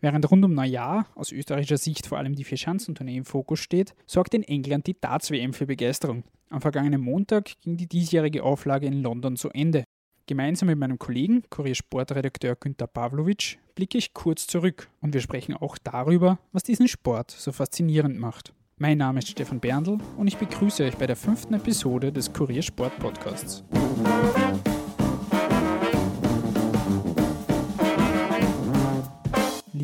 Während rund um Neujahr aus österreichischer Sicht vor allem die Vierschanzentournee im Fokus steht, sorgt in England die Darts-WM für Begeisterung. Am vergangenen Montag ging die diesjährige Auflage in London zu Ende. Gemeinsam mit meinem Kollegen, Kuriersportredakteur Günter Pavlovic, blicke ich kurz zurück und wir sprechen auch darüber, was diesen Sport so faszinierend macht. Mein Name ist Stefan Berndl und ich begrüße euch bei der fünften Episode des Kuriersport Podcasts.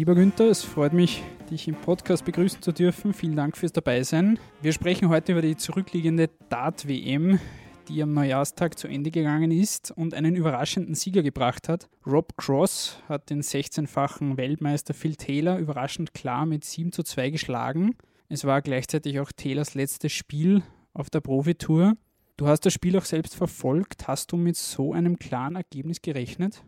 Lieber Günther, es freut mich, dich im Podcast begrüßen zu dürfen. Vielen Dank fürs Dabeisein. Wir sprechen heute über die zurückliegende Dart-WM, die am Neujahrstag zu Ende gegangen ist und einen überraschenden Sieger gebracht hat. Rob Cross hat den 16-fachen Weltmeister Phil Taylor überraschend klar mit 7 zu 2 geschlagen. Es war gleichzeitig auch Taylors letztes Spiel auf der Profitour. Du hast das Spiel auch selbst verfolgt. Hast du mit so einem klaren Ergebnis gerechnet?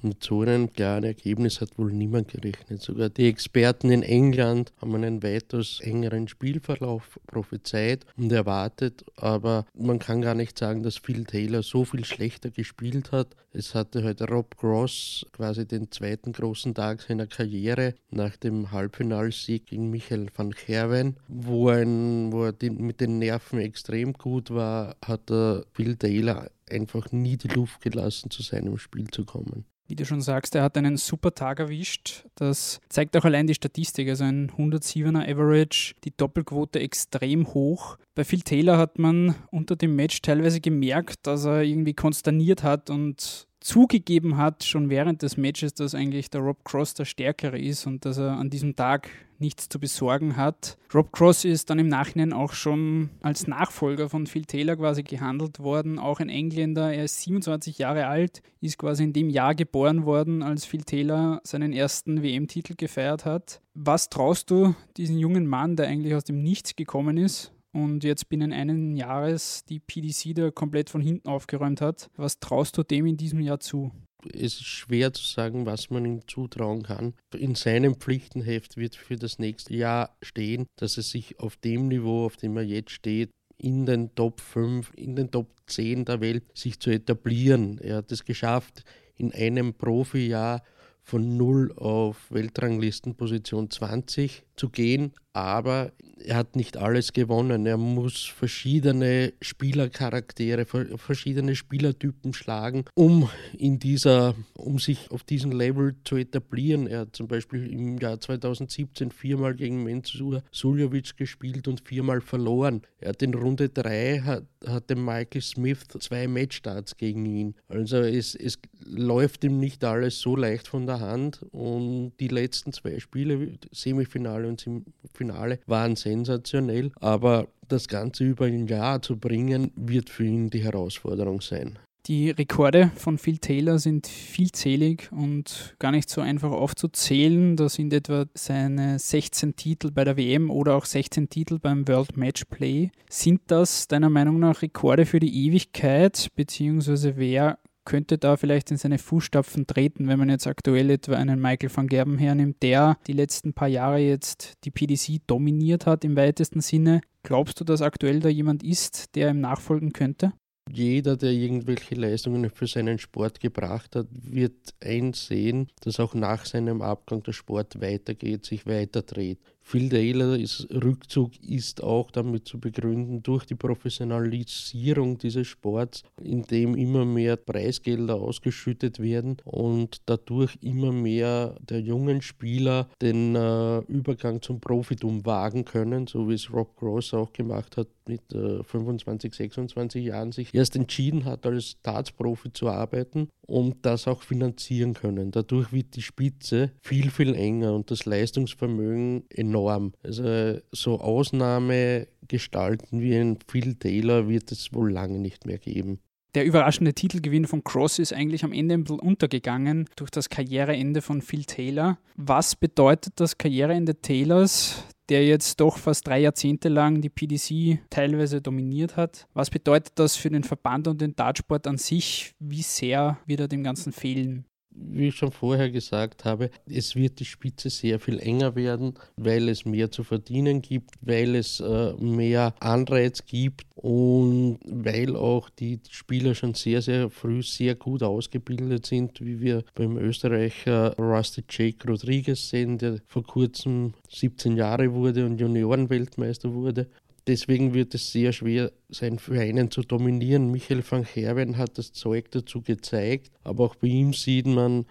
Mit so einem klaren Ergebnis hat wohl niemand gerechnet. Sogar die Experten in England haben einen weitaus engeren Spielverlauf prophezeit und erwartet. Aber man kann gar nicht sagen, dass Phil Taylor so viel schlechter gespielt hat. Es hatte heute Rob Gross quasi den zweiten großen Tag seiner Karriere nach dem Halbfinalsieg gegen Michael van Gerwen, wo, ein, wo er mit den Nerven extrem gut war, hat er Phil Taylor einfach nie die Luft gelassen, zu seinem Spiel zu kommen wie du schon sagst, er hat einen super Tag erwischt. Das zeigt auch allein die Statistik. Also ein 107er Average, die Doppelquote extrem hoch. Bei Phil Taylor hat man unter dem Match teilweise gemerkt, dass er irgendwie konsterniert hat und zugegeben hat, schon während des Matches, dass eigentlich der Rob Cross der Stärkere ist und dass er an diesem Tag nichts zu besorgen hat. Rob Cross ist dann im Nachhinein auch schon als Nachfolger von Phil Taylor quasi gehandelt worden, auch ein Engländer. Er ist 27 Jahre alt, ist quasi in dem Jahr geboren worden, als Phil Taylor seinen ersten WM-Titel gefeiert hat. Was traust du diesen jungen Mann, der eigentlich aus dem Nichts gekommen ist und jetzt binnen eines Jahres die PDC da komplett von hinten aufgeräumt hat. Was traust du dem in diesem Jahr zu? Es ist schwer zu sagen, was man ihm zutrauen kann. In seinem Pflichtenheft wird für das nächste Jahr stehen, dass er sich auf dem Niveau, auf dem er jetzt steht, in den Top 5, in den Top 10 der Welt sich zu etablieren. Er hat es geschafft, in einem Profijahr von 0 auf Weltranglistenposition 20 zu gehen, aber er hat nicht alles gewonnen. Er muss verschiedene Spielercharaktere, verschiedene Spielertypen schlagen, um in dieser, um sich auf diesem Level zu etablieren. Er hat zum Beispiel im Jahr 2017 viermal gegen Mensur Suljovic gespielt und viermal verloren. Er hat in Runde 3 hat, hatte Michael Smith zwei Matchstarts gegen ihn. Also es, es läuft ihm nicht alles so leicht von der Hand und die letzten zwei Spiele, Semifinale und Finale, waren sensationell, aber das Ganze über ein Jahr zu bringen, wird für ihn die Herausforderung sein. Die Rekorde von Phil Taylor sind vielzählig und gar nicht so einfach aufzuzählen. Da sind etwa seine 16 Titel bei der WM oder auch 16 Titel beim World Match Play. Sind das deiner Meinung nach Rekorde für die Ewigkeit, beziehungsweise wer könnte da vielleicht in seine Fußstapfen treten, wenn man jetzt aktuell etwa einen Michael van Gerben hernimmt, der die letzten paar Jahre jetzt die PDC dominiert hat im weitesten Sinne. Glaubst du, dass aktuell da jemand ist, der ihm nachfolgen könnte? Jeder, der irgendwelche Leistungen für seinen Sport gebracht hat, wird einsehen, dass auch nach seinem Abgang der Sport weitergeht, sich weiterdreht. Phil Taylors Rückzug ist auch damit zu begründen durch die Professionalisierung dieses Sports, in dem immer mehr Preisgelder ausgeschüttet werden und dadurch immer mehr der jungen Spieler den äh, Übergang zum Profitum wagen können, so wie es Rob Gross auch gemacht hat mit äh, 25, 26 Jahren sich erst entschieden hat, als Darts-Profi zu arbeiten und das auch finanzieren können. Dadurch wird die Spitze viel, viel enger und das Leistungsvermögen enorm. Also so Ausnahmegestalten wie ein Phil Taylor wird es wohl lange nicht mehr geben. Der überraschende Titelgewinn von Cross ist eigentlich am Ende ein bisschen untergegangen durch das Karriereende von Phil Taylor. Was bedeutet das Karriereende Taylors, der jetzt doch fast drei Jahrzehnte lang die PDC teilweise dominiert hat? Was bedeutet das für den Verband und den Dartsport an sich? Wie sehr wird er dem Ganzen fehlen? Wie ich schon vorher gesagt habe, es wird die Spitze sehr viel enger werden, weil es mehr zu verdienen gibt, weil es äh, mehr Anreiz gibt und weil auch die Spieler schon sehr, sehr früh sehr gut ausgebildet sind, wie wir beim Österreicher Rusty Jake Rodriguez sehen, der vor kurzem 17 Jahre wurde und Juniorenweltmeister wurde. Deswegen wird es sehr schwer sein, für einen zu dominieren. Michael van Gerwen hat das Zeug dazu gezeigt, aber auch bei ihm sieht man,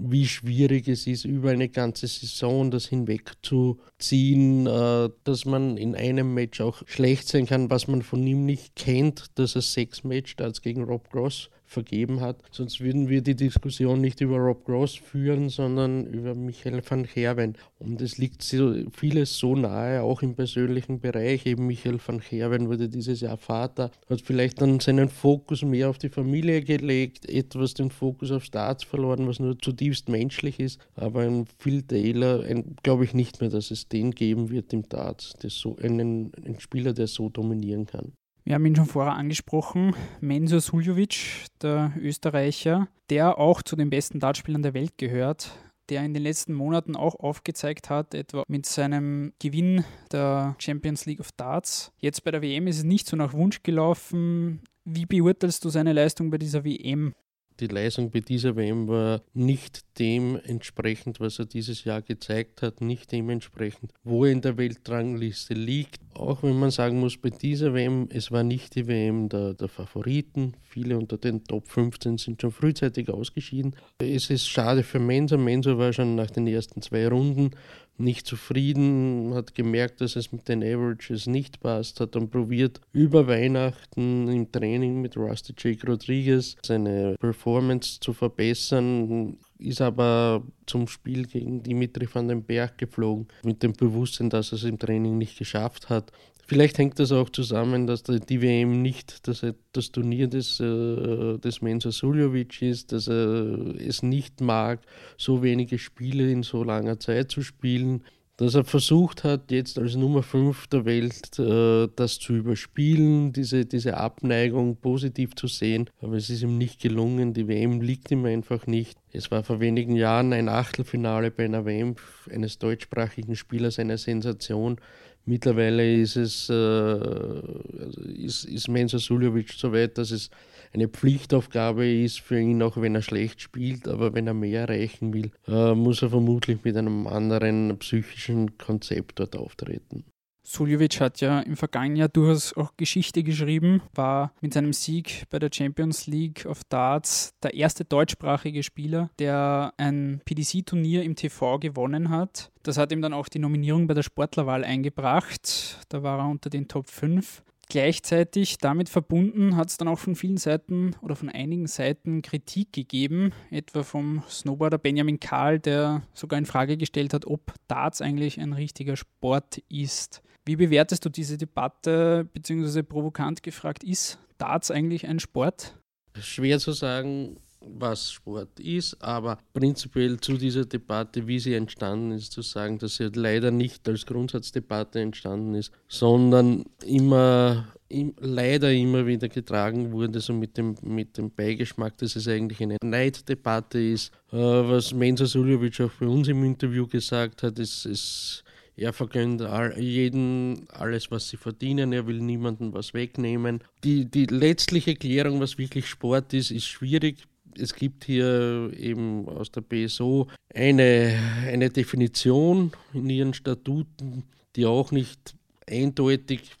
wie schwierig es ist, über eine ganze Saison das hinwegzuziehen, äh, dass man in einem Match auch schlecht sein kann, was man von ihm nicht kennt, dass er sechs Matchstarts gegen Rob Gross vergeben hat. Sonst würden wir die Diskussion nicht über Rob Gross führen, sondern über Michael van Gerwen. Und es liegt so vieles so nahe, auch im persönlichen Bereich. Eben Michael van Gerwen wurde dieses Jahr Vater, hat vielleicht dann seinen Fokus mehr auf die Familie gelegt, etwas den Fokus auf Starts verloren, was nur zutiefst menschlich ist. Aber ein Phil Taylor, glaube ich nicht mehr, dass es den geben wird im Darts, so, einen, einen Spieler, der so dominieren kann. Wir haben ihn schon vorher angesprochen, Mensur Suljovic, der Österreicher, der auch zu den besten Dartspielern der Welt gehört, der in den letzten Monaten auch aufgezeigt hat, etwa mit seinem Gewinn der Champions League of Darts. Jetzt bei der WM ist es nicht so nach Wunsch gelaufen. Wie beurteilst du seine Leistung bei dieser WM? Die Leistung bei dieser WM war nicht dem entsprechend, was er dieses Jahr gezeigt hat, nicht dementsprechend, wo er in der Weltrangliste liegt. Auch wenn man sagen muss, bei dieser WM, es war nicht die WM der, der Favoriten. Viele unter den Top 15 sind schon frühzeitig ausgeschieden. Es ist schade für Mensa. Mensa war schon nach den ersten zwei Runden nicht zufrieden, hat gemerkt, dass es mit den Averages nicht passt, hat dann probiert, über Weihnachten im Training mit Rusty Jake Rodriguez seine Performance zu verbessern, ist aber zum Spiel gegen Dimitri van den Berg geflogen, mit dem Bewusstsein, dass er es im Training nicht geschafft hat. Vielleicht hängt das auch zusammen, dass die WM nicht das, das Turnier des, äh, des Mensa Suljovic ist, dass er es nicht mag, so wenige Spiele in so langer Zeit zu spielen, dass er versucht hat, jetzt als Nummer 5 der Welt äh, das zu überspielen, diese, diese Abneigung positiv zu sehen, aber es ist ihm nicht gelungen, die WM liegt ihm einfach nicht. Es war vor wenigen Jahren ein Achtelfinale bei einer WM eines deutschsprachigen Spielers eine Sensation. Mittlerweile ist es, äh, also ist, ist Mensa Suljovic so weit, dass es eine Pflichtaufgabe ist für ihn, auch wenn er schlecht spielt. Aber wenn er mehr erreichen will, äh, muss er vermutlich mit einem anderen psychischen Konzept dort auftreten. Suljovic hat ja im vergangenen Jahr durchaus auch Geschichte geschrieben, war mit seinem Sieg bei der Champions League of Darts der erste deutschsprachige Spieler, der ein PDC-Turnier im TV gewonnen hat. Das hat ihm dann auch die Nominierung bei der Sportlerwahl eingebracht. Da war er unter den Top 5. Gleichzeitig damit verbunden hat es dann auch von vielen Seiten oder von einigen Seiten Kritik gegeben, etwa vom Snowboarder Benjamin Kahl, der sogar in Frage gestellt hat, ob Darts eigentlich ein richtiger Sport ist. Wie bewertest du diese Debatte, beziehungsweise provokant gefragt, ist Darts eigentlich ein Sport? Schwer zu sagen, was Sport ist, aber prinzipiell zu dieser Debatte, wie sie entstanden ist, zu sagen, dass sie leider nicht als Grundsatzdebatte entstanden ist, sondern immer im, leider immer wieder getragen wurde, so mit dem, mit dem Beigeschmack, dass es eigentlich eine Neiddebatte ist. Äh, was Mensa Suljovic auch bei uns im Interview gesagt hat, ist, ist er vergönnt all, jeden alles, was sie verdienen. Er will niemandem was wegnehmen. Die, die letztliche Klärung, was wirklich Sport ist, ist schwierig. Es gibt hier eben aus der BSO eine, eine Definition in ihren Statuten, die auch nicht eindeutig,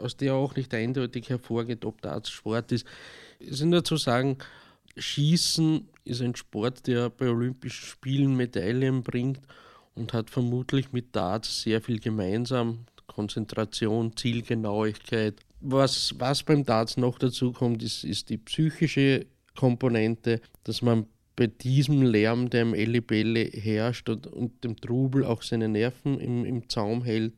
aus der auch nicht eindeutig hervorgeht, ob das Sport ist. Es ist nur zu sagen, Schießen ist ein Sport, der bei Olympischen Spielen Medaillen bringt und hat vermutlich mit Darts sehr viel gemeinsam. Konzentration, Zielgenauigkeit. Was, was beim Darts noch dazu kommt, ist, ist die psychische Komponente, dass man bei diesem Lärm, der im Ellibelle herrscht und, und, dem Trubel auch seine Nerven im, im Zaum hält.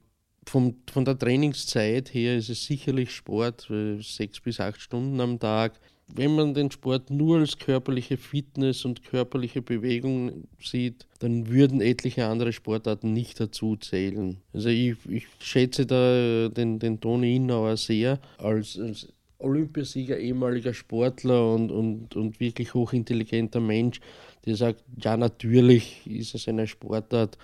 Vom, von der Trainingszeit her ist es sicherlich Sport, sechs bis acht Stunden am Tag wenn man den Sport nur als körperliche Fitness und körperliche Bewegung sieht, dann würden etliche andere Sportarten nicht dazu zählen. Also ich, ich schätze da den, den Toni Innauer sehr als, als Olympiasieger, ehemaliger Sportler und, und, und wirklich hochintelligenter Mensch, der sagt, ja, natürlich ist es eine Sportart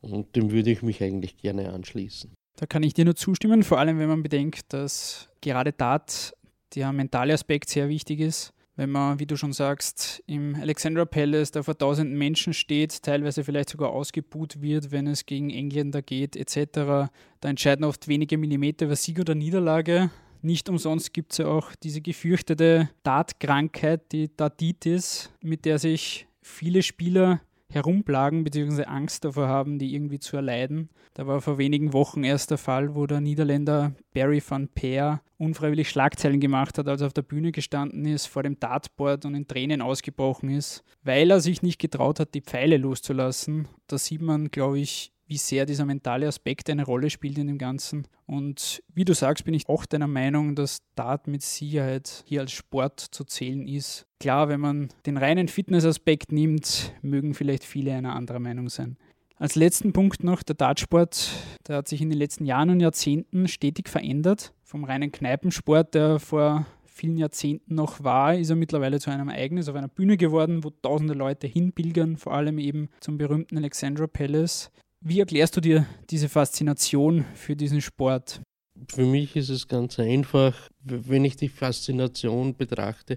und dem würde ich mich eigentlich gerne anschließen. Da kann ich dir nur zustimmen, vor allem wenn man bedenkt, dass gerade Dart der mentale Aspekt sehr wichtig ist. Wenn man, wie du schon sagst, im Alexandra Palace da vor tausenden Menschen steht, teilweise vielleicht sogar ausgebuht wird, wenn es gegen Engländer geht, etc., da entscheiden oft wenige Millimeter über Sieg oder Niederlage. Nicht umsonst gibt es ja auch diese gefürchtete Dartkrankheit, die Dartitis, mit der sich viele Spieler herumplagen bzw. Angst davor haben, die irgendwie zu erleiden. Da war vor wenigen Wochen erst der Fall, wo der Niederländer Barry van Peer unfreiwillig Schlagzeilen gemacht hat, als er auf der Bühne gestanden ist, vor dem Dartboard und in Tränen ausgebrochen ist, weil er sich nicht getraut hat, die Pfeile loszulassen. Da sieht man, glaube ich, wie sehr dieser mentale Aspekt eine Rolle spielt in dem Ganzen. Und wie du sagst, bin ich auch deiner Meinung, dass Dart mit Sicherheit hier als Sport zu zählen ist. Klar, wenn man den reinen Fitnessaspekt nimmt, mögen vielleicht viele einer anderer Meinung sein. Als letzten Punkt noch, der Dartsport, der hat sich in den letzten Jahren und Jahrzehnten stetig verändert. Vom reinen Kneipensport, der vor vielen Jahrzehnten noch war, ist er mittlerweile zu einem Ereignis auf einer Bühne geworden, wo tausende Leute hinpilgern, vor allem eben zum berühmten Alexandra Palace. Wie erklärst du dir diese Faszination für diesen Sport? Für mich ist es ganz einfach, wenn ich die Faszination betrachte,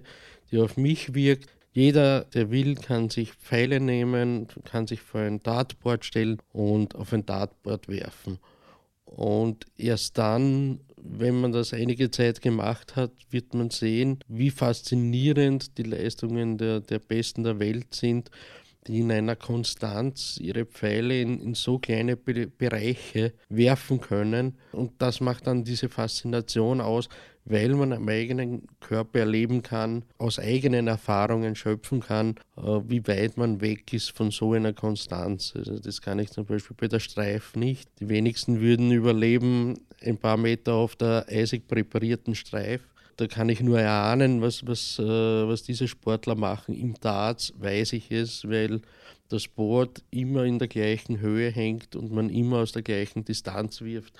die auf mich wirkt. Jeder, der will, kann sich Pfeile nehmen, kann sich vor ein Dartboard stellen und auf ein Dartboard werfen. Und erst dann, wenn man das einige Zeit gemacht hat, wird man sehen, wie faszinierend die Leistungen der, der Besten der Welt sind die in einer Konstanz ihre Pfeile in, in so kleine Be Bereiche werfen können. Und das macht dann diese Faszination aus, weil man am eigenen Körper erleben kann, aus eigenen Erfahrungen schöpfen kann, äh, wie weit man weg ist von so einer Konstanz. Also das kann ich zum Beispiel bei der Streif nicht. Die wenigsten würden überleben ein paar Meter auf der eisig präparierten Streif da kann ich nur erahnen, was, was, äh, was diese Sportler machen. Im Darts weiß ich es, weil das Board immer in der gleichen Höhe hängt und man immer aus der gleichen Distanz wirft.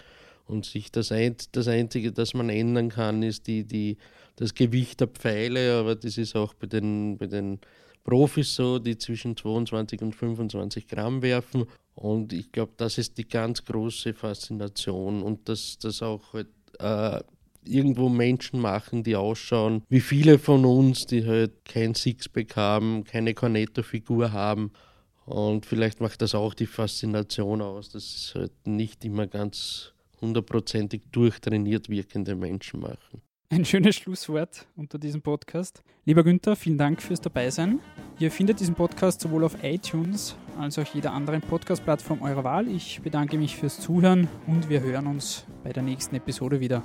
Und sich das, ein, das Einzige, das man ändern kann, ist die, die, das Gewicht der Pfeile, aber das ist auch bei den, bei den Profis so, die zwischen 22 und 25 Gramm werfen. Und ich glaube, das ist die ganz große Faszination und dass das auch halt, äh, irgendwo Menschen machen, die ausschauen, wie viele von uns, die halt kein Sixpack haben, keine Cornetto-Figur haben. Und vielleicht macht das auch die Faszination aus, dass es halt nicht immer ganz hundertprozentig durchtrainiert wirkende Menschen machen. Ein schönes Schlusswort unter diesem Podcast. Lieber Günther, vielen Dank fürs Dabeisein. Ihr findet diesen Podcast sowohl auf iTunes als auch jeder anderen Podcast-Plattform eurer Wahl. Ich bedanke mich fürs Zuhören und wir hören uns bei der nächsten Episode wieder.